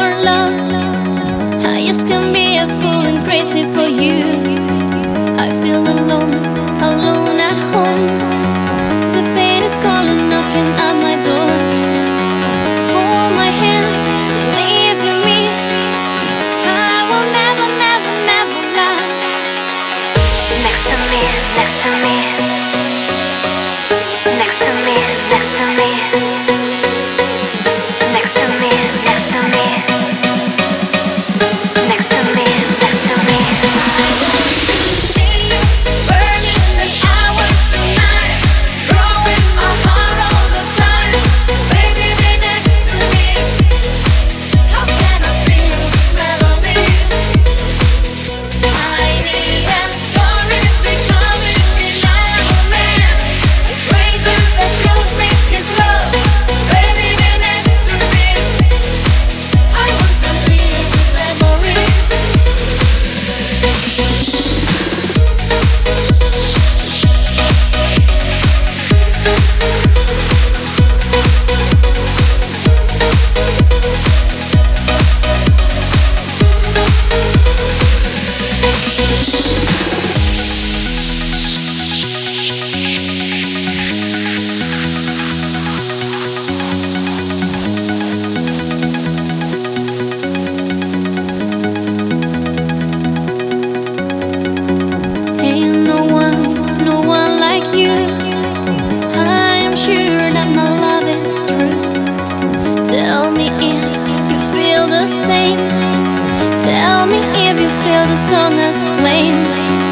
your love. I just can be a fool and crazy for you. Tell me if you feel the song as flames.